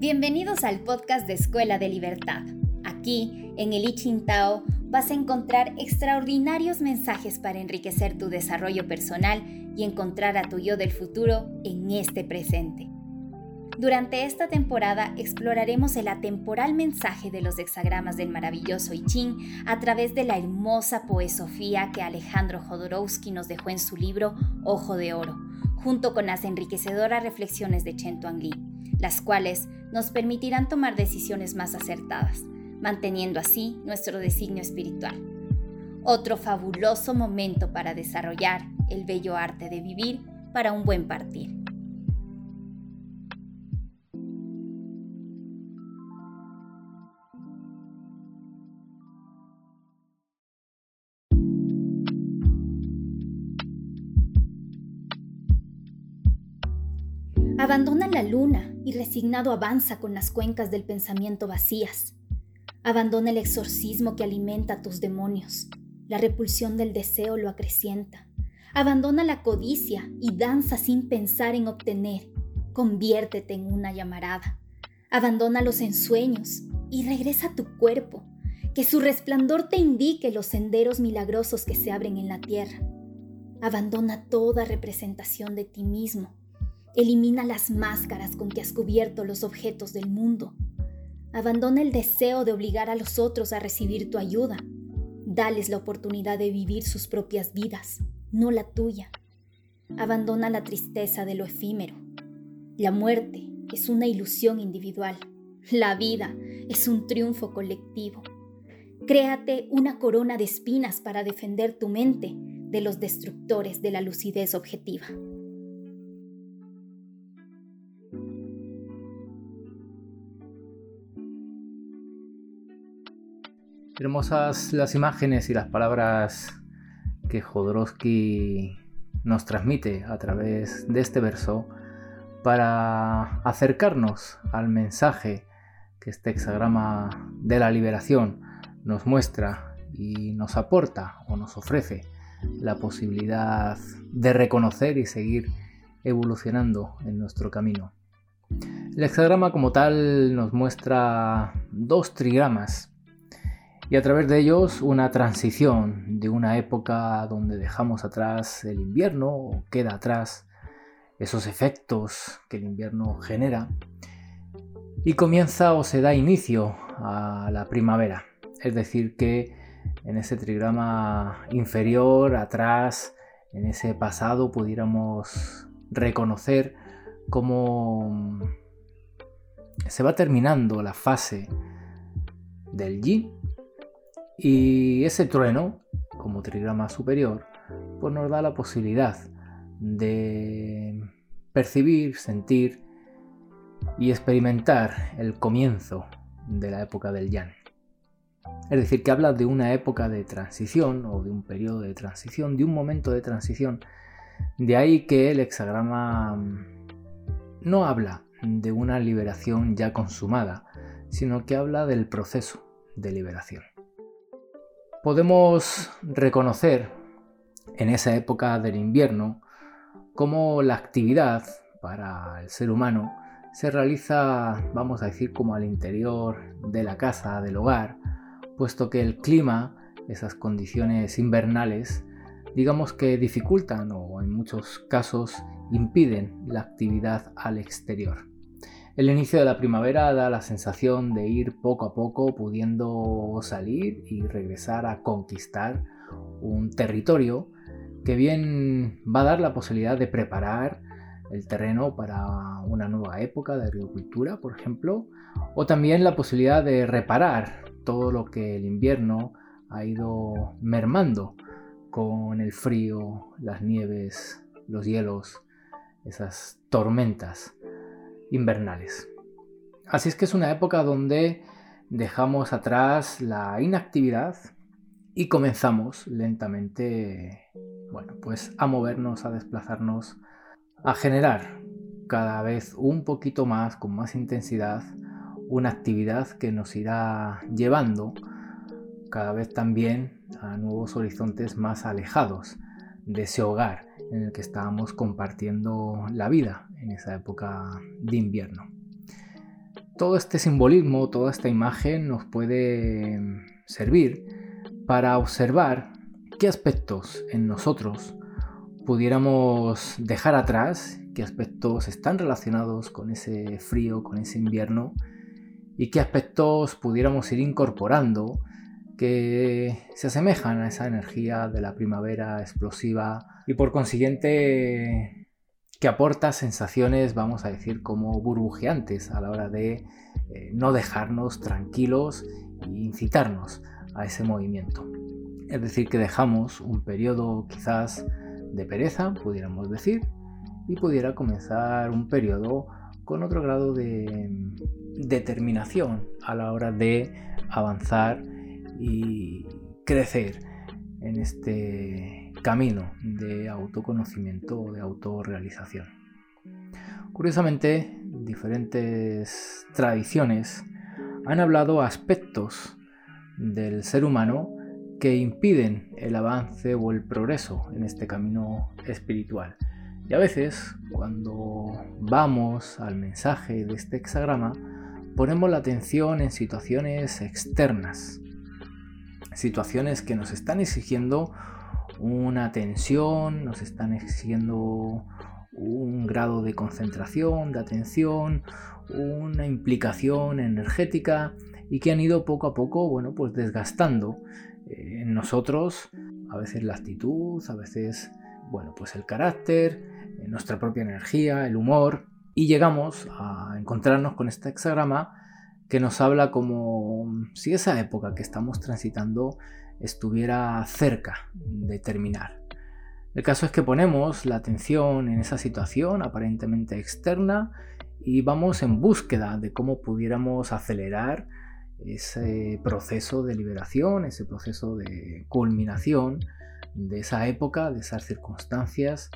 Bienvenidos al podcast de Escuela de Libertad. Aquí, en el I Tao, vas a encontrar extraordinarios mensajes para enriquecer tu desarrollo personal y encontrar a tu yo del futuro en este presente. Durante esta temporada exploraremos el atemporal mensaje de los hexagramas del maravilloso I Ching a través de la hermosa poesofía que Alejandro Jodorowsky nos dejó en su libro Ojo de Oro, junto con las enriquecedoras reflexiones de Chen Tuang las cuales nos permitirán tomar decisiones más acertadas, manteniendo así nuestro designio espiritual. Otro fabuloso momento para desarrollar el bello arte de vivir para un buen partir. Abandona la luna y resignado avanza con las cuencas del pensamiento vacías. Abandona el exorcismo que alimenta tus demonios. La repulsión del deseo lo acrecienta. Abandona la codicia y danza sin pensar en obtener. Conviértete en una llamarada. Abandona los ensueños y regresa a tu cuerpo. Que su resplandor te indique los senderos milagrosos que se abren en la tierra. Abandona toda representación de ti mismo Elimina las máscaras con que has cubierto los objetos del mundo. Abandona el deseo de obligar a los otros a recibir tu ayuda. Dales la oportunidad de vivir sus propias vidas, no la tuya. Abandona la tristeza de lo efímero. La muerte es una ilusión individual. La vida es un triunfo colectivo. Créate una corona de espinas para defender tu mente de los destructores de la lucidez objetiva. Hermosas las imágenes y las palabras que Jodorowsky nos transmite a través de este verso para acercarnos al mensaje que este hexagrama de la liberación nos muestra y nos aporta o nos ofrece la posibilidad de reconocer y seguir evolucionando en nuestro camino. El hexagrama como tal nos muestra dos trigramas y a través de ellos una transición de una época donde dejamos atrás el invierno o queda atrás esos efectos que el invierno genera y comienza o se da inicio a la primavera. Es decir, que en ese trigrama inferior, atrás, en ese pasado, pudiéramos reconocer cómo se va terminando la fase del yin y ese trueno, como trigrama superior, pues nos da la posibilidad de percibir, sentir y experimentar el comienzo de la época del Yan. Es decir, que habla de una época de transición o de un periodo de transición, de un momento de transición. De ahí que el hexagrama no habla de una liberación ya consumada, sino que habla del proceso de liberación podemos reconocer en esa época del invierno cómo la actividad para el ser humano se realiza, vamos a decir, como al interior de la casa, del hogar, puesto que el clima, esas condiciones invernales, digamos que dificultan o en muchos casos impiden la actividad al exterior. El inicio de la primavera da la sensación de ir poco a poco pudiendo salir y regresar a conquistar un territorio que bien va a dar la posibilidad de preparar el terreno para una nueva época de agricultura, por ejemplo, o también la posibilidad de reparar todo lo que el invierno ha ido mermando con el frío, las nieves, los hielos, esas tormentas invernales. Así es que es una época donde dejamos atrás la inactividad y comenzamos lentamente, bueno, pues a movernos, a desplazarnos, a generar cada vez un poquito más, con más intensidad, una actividad que nos irá llevando cada vez también a nuevos horizontes más alejados de ese hogar en el que estábamos compartiendo la vida en esa época de invierno. todo este simbolismo, toda esta imagen nos puede servir para observar qué aspectos en nosotros pudiéramos dejar atrás, qué aspectos están relacionados con ese frío, con ese invierno y qué aspectos pudiéramos ir incorporando que se asemejan a esa energía de la primavera explosiva y por consiguiente que aporta sensaciones, vamos a decir, como burbujeantes a la hora de eh, no dejarnos tranquilos e incitarnos a ese movimiento. Es decir, que dejamos un periodo quizás de pereza, pudiéramos decir, y pudiera comenzar un periodo con otro grado de determinación a la hora de avanzar y crecer en este camino de autoconocimiento o de autorrealización. Curiosamente, diferentes tradiciones han hablado aspectos del ser humano que impiden el avance o el progreso en este camino espiritual. Y a veces, cuando vamos al mensaje de este hexagrama, ponemos la atención en situaciones externas, situaciones que nos están exigiendo una atención, nos están exigiendo un grado de concentración, de atención, una implicación energética y que han ido poco a poco, bueno, pues desgastando eh, en nosotros a veces la actitud, a veces, bueno, pues el carácter, eh, nuestra propia energía, el humor y llegamos a encontrarnos con este hexagrama que nos habla como si esa época que estamos transitando estuviera cerca de terminar. El caso es que ponemos la atención en esa situación aparentemente externa y vamos en búsqueda de cómo pudiéramos acelerar ese proceso de liberación, ese proceso de culminación de esa época, de esas circunstancias,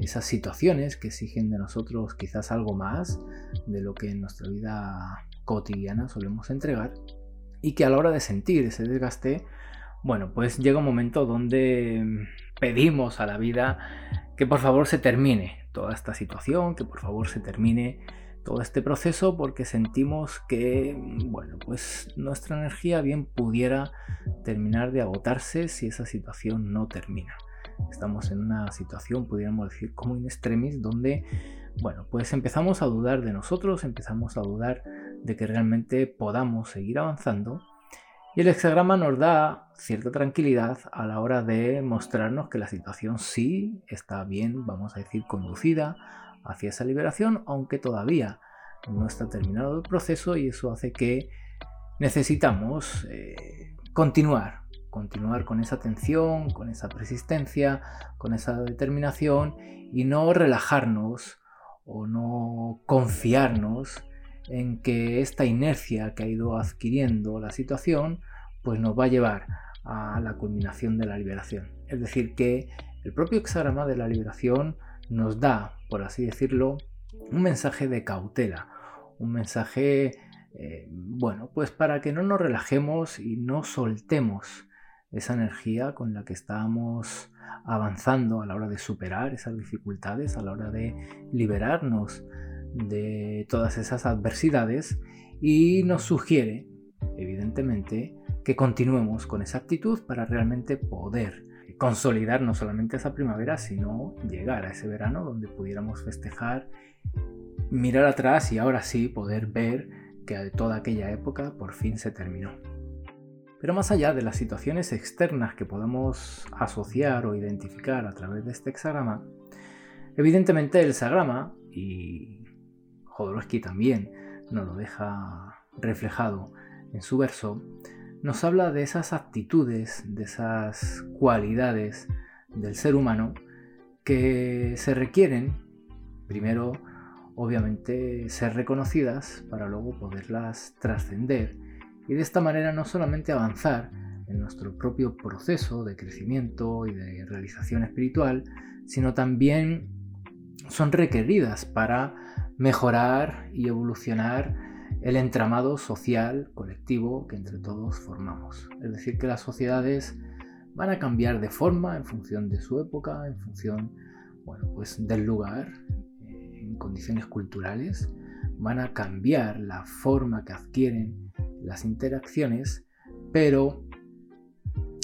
esas situaciones que exigen de nosotros quizás algo más de lo que en nuestra vida cotidiana solemos entregar y que a la hora de sentir ese desgaste, bueno, pues llega un momento donde pedimos a la vida que por favor se termine toda esta situación, que por favor se termine todo este proceso porque sentimos que, bueno, pues nuestra energía bien pudiera terminar de agotarse si esa situación no termina. Estamos en una situación, podríamos decir, como in extremis, donde, bueno, pues empezamos a dudar de nosotros, empezamos a dudar de que realmente podamos seguir avanzando. Y el hexagrama nos da cierta tranquilidad a la hora de mostrarnos que la situación sí está bien, vamos a decir, conducida hacia esa liberación, aunque todavía no está terminado el proceso y eso hace que necesitamos eh, continuar, continuar con esa atención, con esa persistencia, con esa determinación y no relajarnos o no confiarnos en que esta inercia que ha ido adquiriendo la situación pues nos va a llevar a la culminación de la liberación. Es decir, que el propio hexagrama de la liberación nos da, por así decirlo, un mensaje de cautela, un mensaje, eh, bueno, pues para que no nos relajemos y no soltemos esa energía con la que estábamos avanzando a la hora de superar esas dificultades, a la hora de liberarnos de todas esas adversidades y nos sugiere, evidentemente, que continuemos con esa actitud para realmente poder consolidar no solamente esa primavera, sino llegar a ese verano donde pudiéramos festejar, mirar atrás y ahora sí poder ver que toda aquella época por fin se terminó. Pero más allá de las situaciones externas que podamos asociar o identificar a través de este hexagrama, evidentemente el sagrama, y Jodorowsky también nos lo deja reflejado en su verso, nos habla de esas actitudes, de esas cualidades del ser humano que se requieren, primero, obviamente, ser reconocidas para luego poderlas trascender y de esta manera no solamente avanzar en nuestro propio proceso de crecimiento y de realización espiritual, sino también son requeridas para mejorar y evolucionar el entramado social colectivo que entre todos formamos. Es decir, que las sociedades van a cambiar de forma en función de su época, en función bueno, pues del lugar, eh, en condiciones culturales, van a cambiar la forma que adquieren las interacciones, pero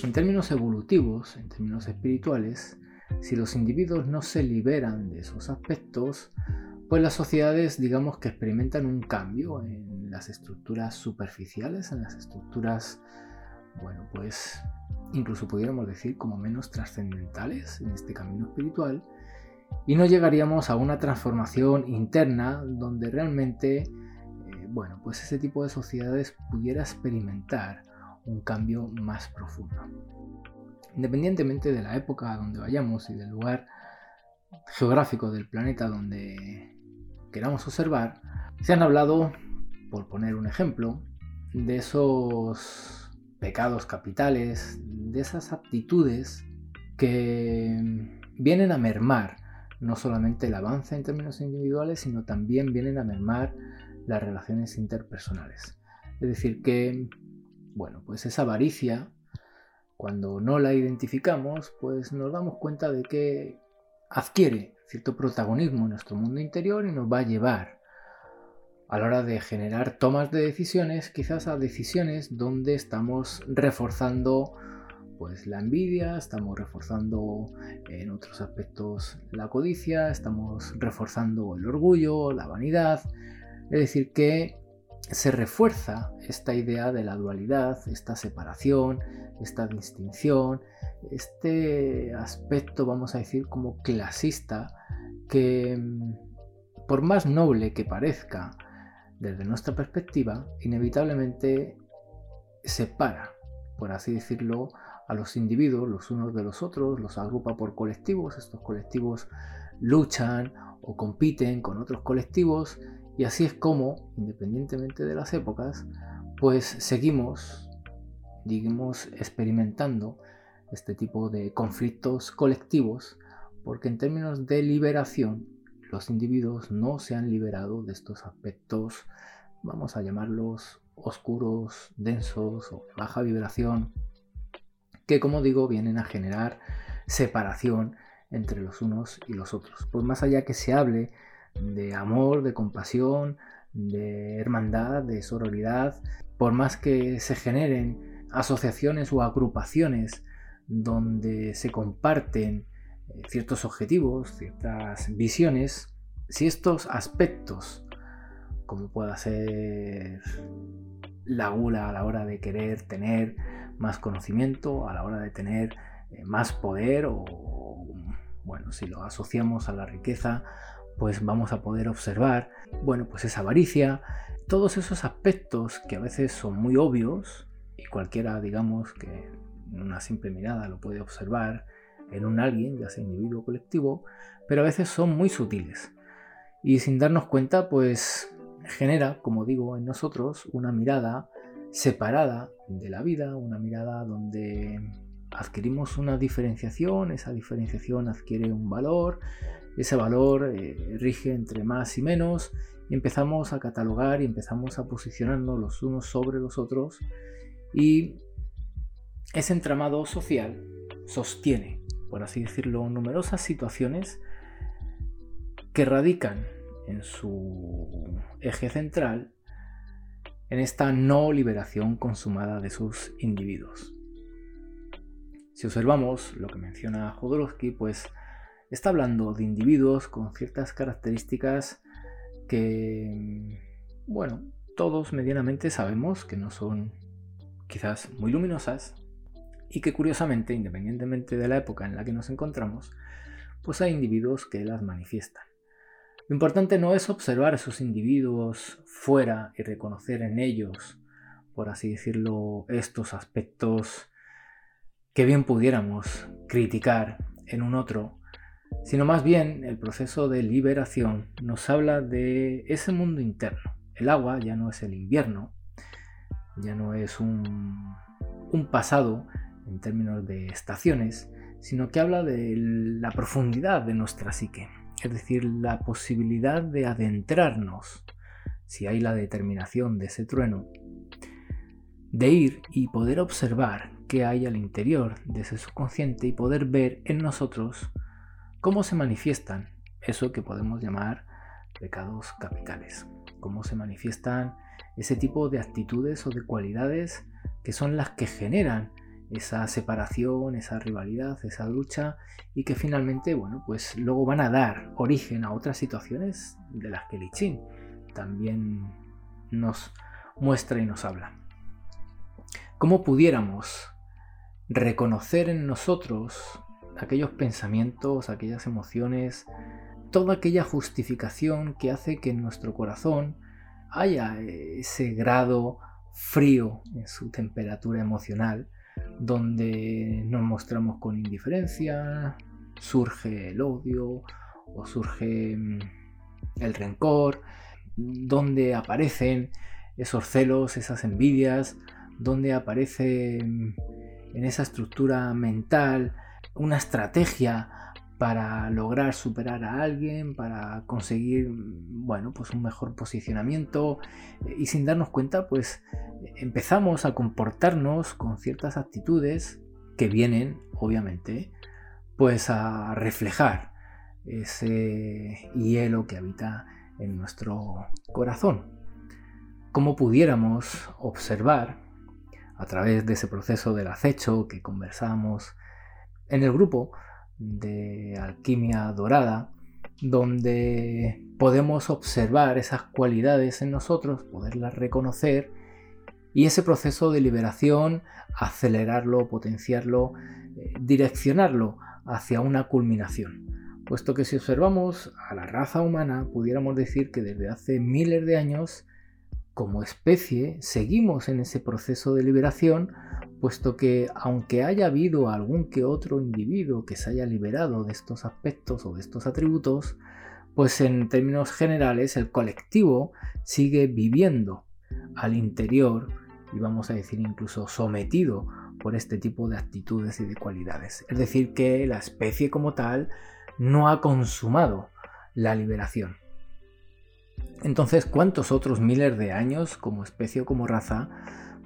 en términos evolutivos, en términos espirituales, si los individuos no se liberan de esos aspectos, pues las sociedades digamos que experimentan un cambio en las estructuras superficiales, en las estructuras, bueno, pues incluso pudiéramos decir como menos trascendentales en este camino espiritual, y no llegaríamos a una transformación interna donde realmente, eh, bueno, pues ese tipo de sociedades pudiera experimentar un cambio más profundo. Independientemente de la época donde vayamos y del lugar geográfico del planeta donde queramos observar, se han hablado, por poner un ejemplo, de esos pecados capitales, de esas aptitudes que vienen a mermar no solamente el avance en términos individuales, sino también vienen a mermar las relaciones interpersonales. Es decir, que, bueno, pues esa avaricia, cuando no la identificamos, pues nos damos cuenta de que adquiere cierto protagonismo en nuestro mundo interior y nos va a llevar a la hora de generar tomas de decisiones, quizás a decisiones donde estamos reforzando pues la envidia, estamos reforzando en otros aspectos la codicia, estamos reforzando el orgullo, la vanidad. Es decir, que se refuerza esta idea de la dualidad, esta separación, esta distinción, este aspecto, vamos a decir, como clasista, que mm, por más noble que parezca desde nuestra perspectiva, inevitablemente separa, por así decirlo, a los individuos los unos de los otros, los agrupa por colectivos, estos colectivos luchan o compiten con otros colectivos y así es como, independientemente de las épocas, pues seguimos, digamos, experimentando este tipo de conflictos colectivos porque en términos de liberación los individuos no se han liberado de estos aspectos, vamos a llamarlos oscuros, densos o baja vibración, que como digo vienen a generar separación entre los unos y los otros. Pues más allá que se hable de amor, de compasión, de hermandad, de sororidad, por más que se generen asociaciones o agrupaciones donde se comparten eh, ciertos objetivos, ciertas visiones, si estos aspectos, como pueda ser la gula a la hora de querer tener más conocimiento, a la hora de tener eh, más poder o, bueno, si lo asociamos a la riqueza, pues vamos a poder observar, bueno, pues esa avaricia, todos esos aspectos que a veces son muy obvios y cualquiera, digamos, que en una simple mirada lo puede observar en un alguien, ya sea individuo o colectivo, pero a veces son muy sutiles. Y sin darnos cuenta, pues genera, como digo, en nosotros una mirada separada de la vida, una mirada donde adquirimos una diferenciación, esa diferenciación adquiere un valor, ese valor eh, rige entre más y menos y empezamos a catalogar y empezamos a posicionarnos los unos sobre los otros y ese entramado social sostiene, por así decirlo, numerosas situaciones que radican en su eje central en esta no liberación consumada de sus individuos. Si observamos lo que menciona Jodorowsky, pues está hablando de individuos con ciertas características que, bueno, todos medianamente sabemos que no son quizás muy luminosas y que curiosamente, independientemente de la época en la que nos encontramos, pues hay individuos que las manifiestan. Lo importante no es observar a esos individuos fuera y reconocer en ellos, por así decirlo, estos aspectos que bien pudiéramos criticar en un otro, sino más bien el proceso de liberación nos habla de ese mundo interno. El agua ya no es el invierno, ya no es un, pasado en términos de estaciones, sino que habla de la profundidad de nuestra psique es decir, la posibilidad de adentrarnos, si hay la determinación de ese trueno, de ir y poder observar qué hay al interior de ese subconsciente y poder ver en nosotros cómo se manifiestan eso que podemos llamar pecados capitales. cómo se manifiestan ese tipo de actitudes o de cualidades que son las que generan esa separación, esa rivalidad, esa lucha y que finalmente, bueno, pues luego van a dar origen a otras situaciones de las que Lichin también nos muestra y nos habla. ¿Cómo pudiéramos reconocer en nosotros aquellos pensamientos, aquellas emociones, toda aquella justificación que hace que en nuestro corazón haya ese grado frío en su temperatura emocional, donde nos mostramos con indiferencia, surge el odio o surge mm, el rencor, donde aparecen esos celos, esas envidias, donde aparece mm, en esa estructura mental una estrategia para lograr superar a alguien, para conseguir, bueno, pues un mejor posicionamiento eh, y sin darnos cuenta, pues empezamos a comportarnos con ciertas actitudes que vienen, obviamente, pues a reflejar ese hielo que habita en nuestro corazón. Como pudiéramos observar a través de ese proceso del acecho que conversamos en el grupo, de alquimia dorada, donde podemos observar esas cualidades en nosotros, poderlas reconocer y ese proceso de liberación acelerarlo, potenciarlo, eh, direccionarlo hacia una culminación. Puesto que si observamos a la raza humana, pudiéramos decir que desde hace miles de años, como especie, seguimos en ese proceso de liberación puesto que aunque haya habido algún que otro individuo que se haya liberado de estos aspectos o de estos atributos, pues en términos generales el colectivo sigue viviendo al interior y vamos a decir incluso sometido por este tipo de actitudes y de cualidades. Es decir, que la especie como tal no ha consumado la liberación. Entonces, ¿cuántos otros miles de años como especie o como raza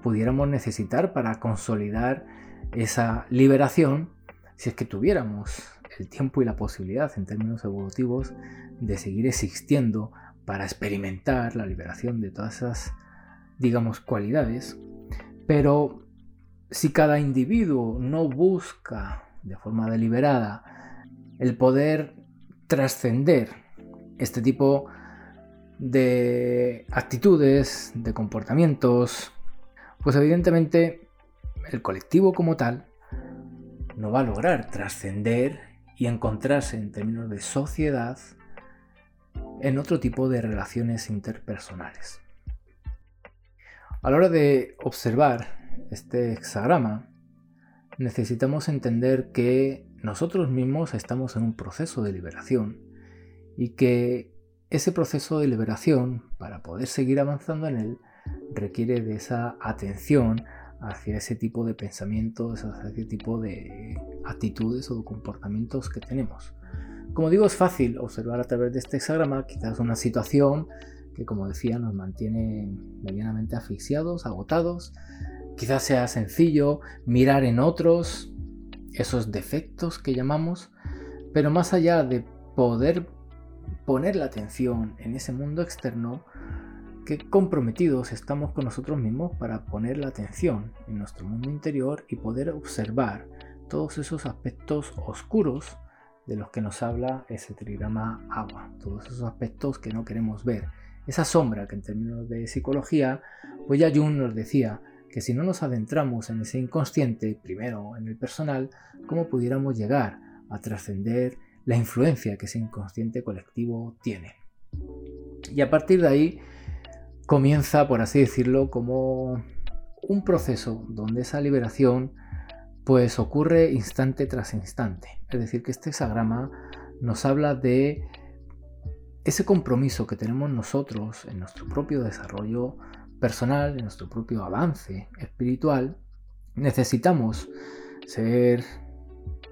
pudiéramos necesitar para consolidar esa liberación si es que tuviéramos el tiempo y la posibilidad en términos evolutivos de seguir existiendo para experimentar la liberación de todas esas, digamos, cualidades. Pero si cada individuo no busca de forma deliberada el poder trascender este tipo de actitudes, de comportamientos, pues evidentemente el colectivo como tal no va a lograr trascender y encontrarse en términos de sociedad en otro tipo de relaciones interpersonales. A la hora de observar este hexagrama, necesitamos entender que nosotros mismos estamos en un proceso de liberación y que ese proceso de liberación, para poder seguir avanzando en él, requiere de esa atención hacia ese tipo de pensamientos, hacia ese tipo de actitudes o comportamientos que tenemos. Como digo, es fácil observar a través de este hexagrama quizás una situación que, como decía, nos mantiene medianamente asfixiados, agotados. Quizás sea sencillo mirar en otros esos defectos que llamamos, pero más allá de poder poner la atención en ese mundo externo, qué comprometidos estamos con nosotros mismos para poner la atención en nuestro mundo interior y poder observar todos esos aspectos oscuros de los que nos habla ese trigrama agua, todos esos aspectos que no queremos ver, esa sombra que en términos de psicología, pues ya nos decía que si no nos adentramos en ese inconsciente, primero en el personal, ¿cómo pudiéramos llegar a trascender la influencia que ese inconsciente colectivo tiene? Y a partir de ahí, comienza, por así decirlo, como un proceso donde esa liberación pues ocurre instante tras instante. Es decir, que este hexagrama nos habla de ese compromiso que tenemos nosotros en nuestro propio desarrollo personal, en nuestro propio avance espiritual. Necesitamos ser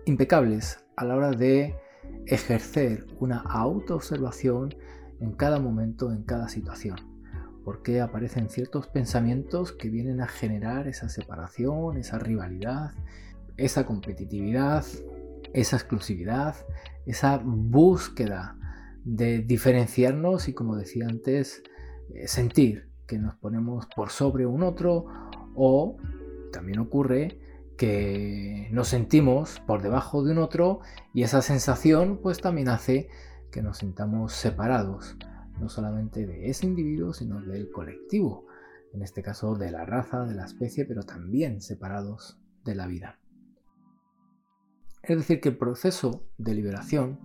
impecables a la hora de ejercer una autoobservación en cada momento, en cada situación por qué aparecen ciertos pensamientos que vienen a generar esa separación, esa rivalidad, esa competitividad, esa exclusividad, esa búsqueda de diferenciarnos y como decía antes, eh, sentir que nos ponemos por sobre un otro o también ocurre que nos sentimos por debajo de un otro y esa sensación pues también hace que nos sintamos separados, no solamente de ese individuo, sino del colectivo, en este caso de la raza, de la especie, pero también separados de la vida. Es decir, que el proceso de liberación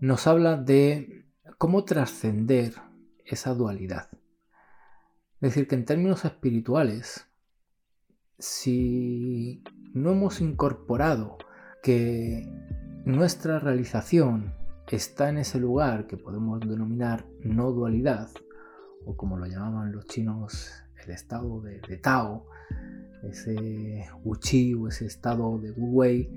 nos habla de cómo trascender esa dualidad. Es decir, que en términos espirituales, si no hemos incorporado que nuestra realización está en ese lugar que podemos denominar no dualidad, o como lo llamaban los chinos, el estado de, Tao, ese Uchi o ese estado de Wu Wei,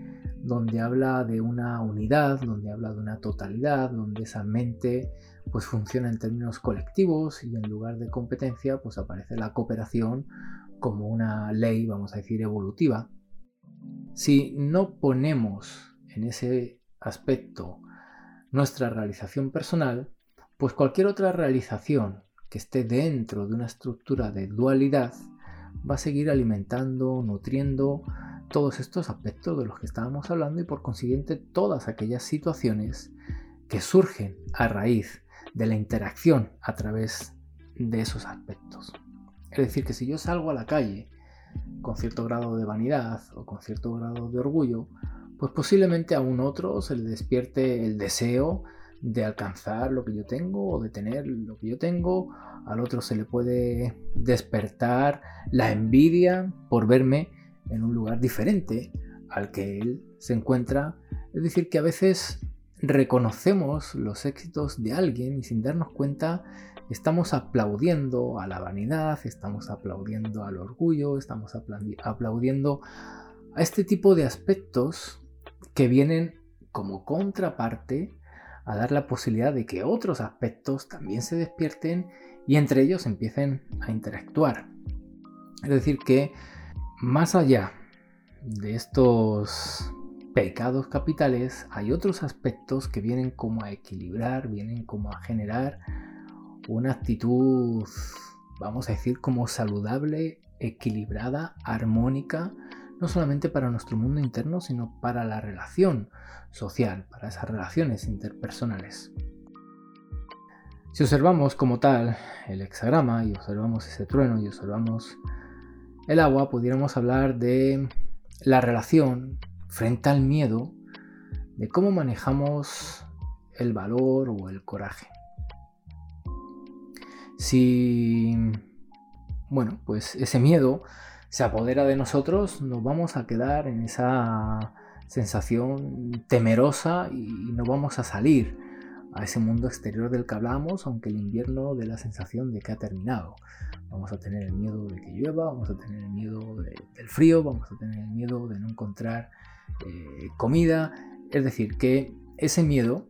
donde habla de una unidad, donde habla de una totalidad, donde esa mente pues funciona en términos colectivos y en lugar de competencia pues aparece la cooperación como una ley, vamos a decir, evolutiva. Si no ponemos en ese aspecto nuestra realización personal, pues cualquier otra realización que esté dentro de una estructura de dualidad va a seguir alimentando, nutriendo todos estos aspectos de los que estábamos hablando y por consiguiente todas aquellas situaciones que surgen a raíz de la interacción a través de esos aspectos. Es decir, que si yo salgo a la calle con cierto grado de vanidad o con cierto grado de orgullo, pues posiblemente a un otro se le despierte el deseo de alcanzar lo que yo tengo o de tener lo que yo tengo, al otro se le puede despertar la envidia por verme en un lugar diferente al que él se encuentra. Es decir, que a veces reconocemos los éxitos de alguien y sin darnos cuenta estamos aplaudiendo a la vanidad, estamos aplaudiendo al orgullo, estamos aplaudiendo a este tipo de aspectos que vienen como contraparte a dar la posibilidad de que otros aspectos también se despierten y entre ellos empiecen a interactuar. Es decir, que más allá de estos pecados capitales, hay otros aspectos que vienen como a equilibrar, vienen como a generar una actitud, vamos a decir, como saludable, equilibrada, armónica, no solamente para nuestro mundo interno, sino para la relación social, para esas relaciones interpersonales. Si observamos como tal el hexagrama y observamos ese trueno y observamos el agua, pudiéramos hablar de la relación frente al miedo, de cómo manejamos el valor o el coraje. Si, bueno, pues ese miedo se apodera de nosotros, nos vamos a quedar en esa sensación temerosa y no vamos a salir a ese mundo exterior del que hablamos, aunque el invierno dé la sensación de que ha terminado. Vamos a tener el miedo de que llueva, vamos a tener el miedo del frío, vamos a tener el miedo de no encontrar eh, comida. Es decir, que ese miedo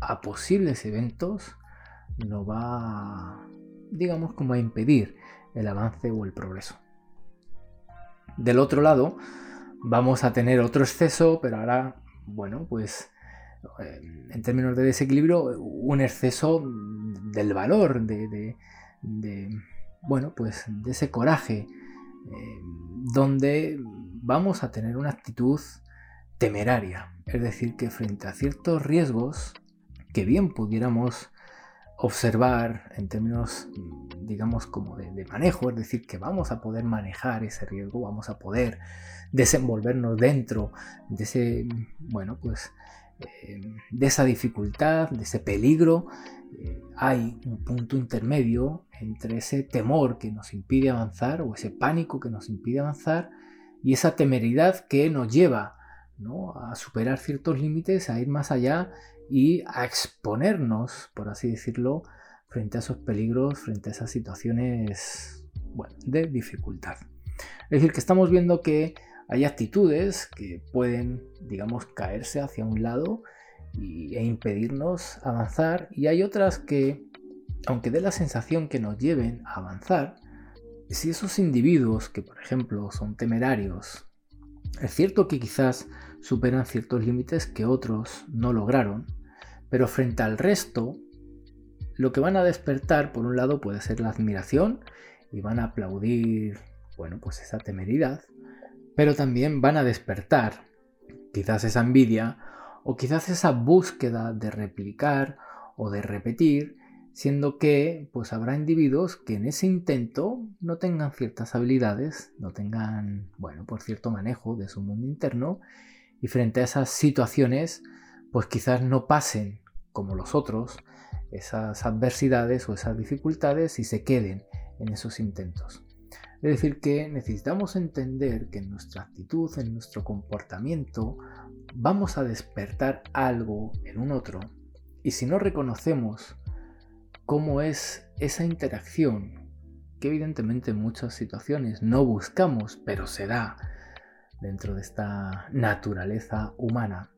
a posibles eventos no va, digamos, como a impedir el avance o el progreso. Del otro lado, vamos a tener otro exceso, pero ahora, bueno, pues eh, en términos de desequilibrio, un exceso del valor, de, bueno, pues de ese coraje, eh, donde vamos a tener una actitud temeraria, es decir, que frente a ciertos riesgos que bien pudiéramos observar en términos, digamos, como de, manejo, es decir, que vamos a poder manejar ese riesgo, vamos a poder desenvolvernos dentro de ese, bueno, pues, eh, de esa dificultad, de ese peligro. Eh, hay un punto intermedio entre ese temor que nos impide avanzar o ese pánico que nos impide avanzar y esa temeridad que nos lleva a superar ciertos límites, a ir más allá y a exponernos, por así decirlo, frente a esos peligros, frente a esas situaciones de dificultad. Es decir, que estamos viendo que hay actitudes que pueden, digamos, caerse hacia un lado e impedirnos avanzar y hay otras que, aunque dé la sensación que nos lleven a avanzar, si esos individuos que, por ejemplo, son temerarios, es cierto que quizás superan ciertos límites que otros no lograron, pero frente al resto, lo que van a despertar, por un lado, puede ser la admiración y van a aplaudir, bueno, pues esa temeridad, pero también van a despertar quizás esa envidia o quizás esa búsqueda de replicar o de repetir, siendo que pues habrá individuos que en ese intento no tengan ciertas habilidades, no tengan, bueno, por cierto manejo de su mundo interno y frente a esas situaciones pues quizás no pasen como los otros esas adversidades o esas dificultades y se queden en esos intentos. Es decir, que necesitamos entender que en nuestra actitud, en nuestro comportamiento, vamos a despertar algo en un otro. Y si no reconocemos cómo es esa interacción, que evidentemente en muchas situaciones no buscamos, pero se da dentro de esta naturaleza humana,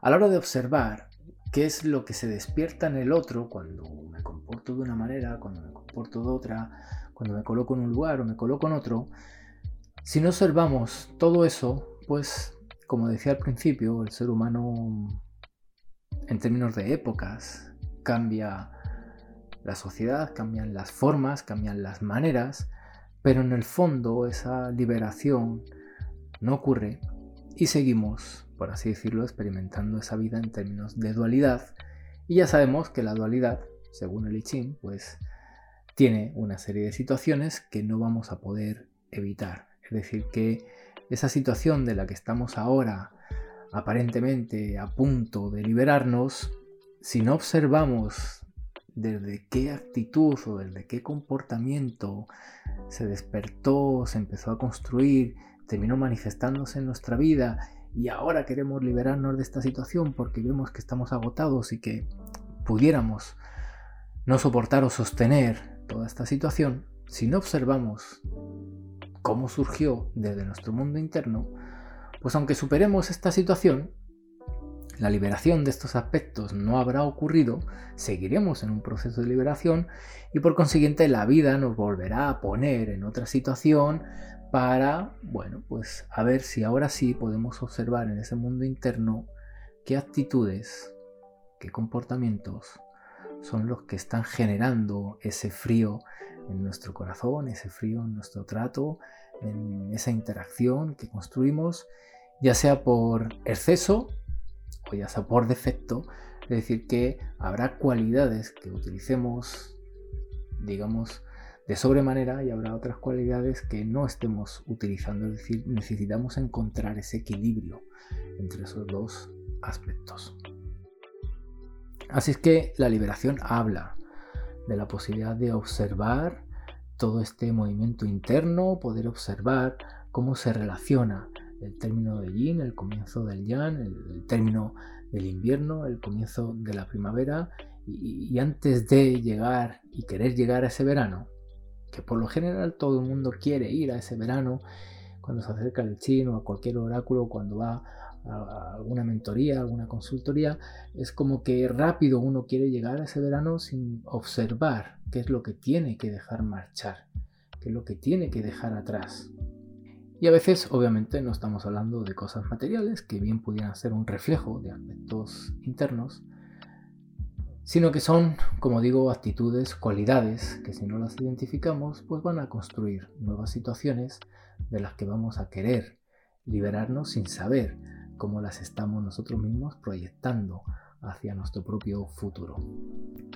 a la hora de observar qué es lo que se despierta en el otro cuando me comporto de una manera, cuando me comporto de otra, cuando me coloco en un lugar o me coloco en otro, si no observamos todo eso, pues como decía al principio, el ser humano en términos de épocas cambia la sociedad, cambian las formas, cambian las maneras, pero en el fondo esa liberación no ocurre y seguimos, por así decirlo, experimentando esa vida en términos de dualidad. Y ya sabemos que la dualidad, según el I Ching, pues tiene una serie de situaciones que no vamos a poder evitar. Es decir, que esa situación de la que estamos ahora aparentemente a punto de liberarnos, si no observamos desde qué actitud o desde qué comportamiento se despertó, se empezó a construir, terminó manifestándose en nuestra vida y ahora queremos liberarnos de esta situación porque vemos que estamos agotados y que pudiéramos no soportar o sostener toda esta situación, si no observamos cómo surgió desde nuestro mundo interno, pues aunque superemos esta situación, la liberación de estos aspectos no habrá ocurrido, seguiremos en un proceso de liberación y por consiguiente la vida nos volverá a poner en otra situación para, bueno, pues a ver si ahora sí podemos observar en ese mundo interno qué actitudes, qué comportamientos son los que están generando ese frío en nuestro corazón, ese frío en nuestro trato, en esa interacción que construimos, ya sea por exceso o ya sea por defecto. Es decir, que habrá cualidades que utilicemos, digamos, de sobremanera y habrá otras cualidades que no estemos utilizando. Es decir, necesitamos encontrar ese equilibrio entre esos dos aspectos. Así es que la liberación habla de la posibilidad de observar todo este movimiento interno, poder observar cómo se relaciona el término de yin, el comienzo del yang, el, término del invierno, el comienzo de la primavera y, y, antes de llegar y querer llegar a ese verano, que por lo general todo el mundo quiere ir a ese verano, cuando se acerca el chino a cualquier oráculo, cuando va alguna mentoría, alguna consultoría, es como que rápido uno quiere llegar a ese verano sin observar qué es lo que tiene que dejar marchar, qué es lo que tiene que dejar atrás. Y a veces, obviamente, no estamos hablando de cosas materiales que bien pudieran ser un reflejo de aspectos internos, sino que son, como digo, actitudes, cualidades que si no las identificamos, pues van a construir nuevas situaciones de las que vamos a querer liberarnos sin saber cómo las estamos nosotros mismos proyectando hacia nuestro propio futuro.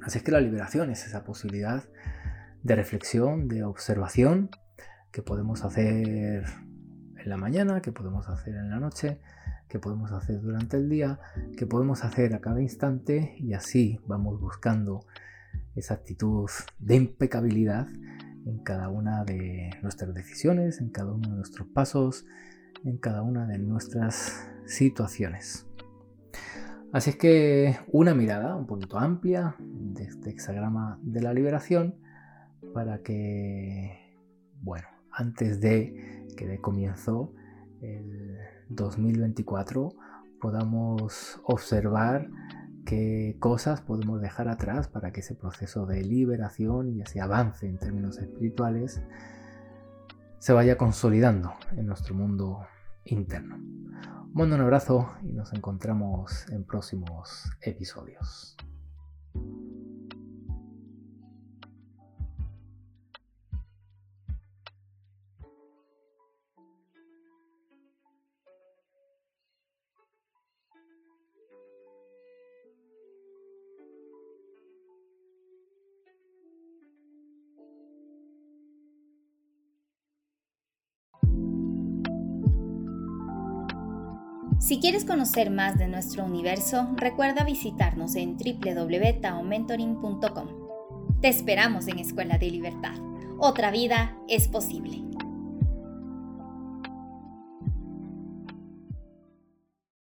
Así es que la liberación es esa posibilidad de reflexión, de observación que podemos hacer en la mañana, que podemos hacer en la noche, que podemos hacer durante el día, que podemos hacer a cada instante y así vamos buscando esa actitud de impecabilidad en cada una de nuestras decisiones, en cada uno de nuestros pasos, en cada una de nuestras situaciones. Así es que una mirada un poquito amplia de este hexagrama de la liberación para que, bueno, antes de que comienzo el 2024 podamos observar qué cosas podemos dejar atrás para que ese proceso de liberación y ese avance en términos espirituales se vaya consolidando en nuestro mundo interno. Mando un abrazo y nos encontramos en próximos episodios. Si quieres conocer más de nuestro universo, recuerda visitarnos en www.taomentoring.com. Te esperamos en Escuela de Libertad. Otra vida es posible.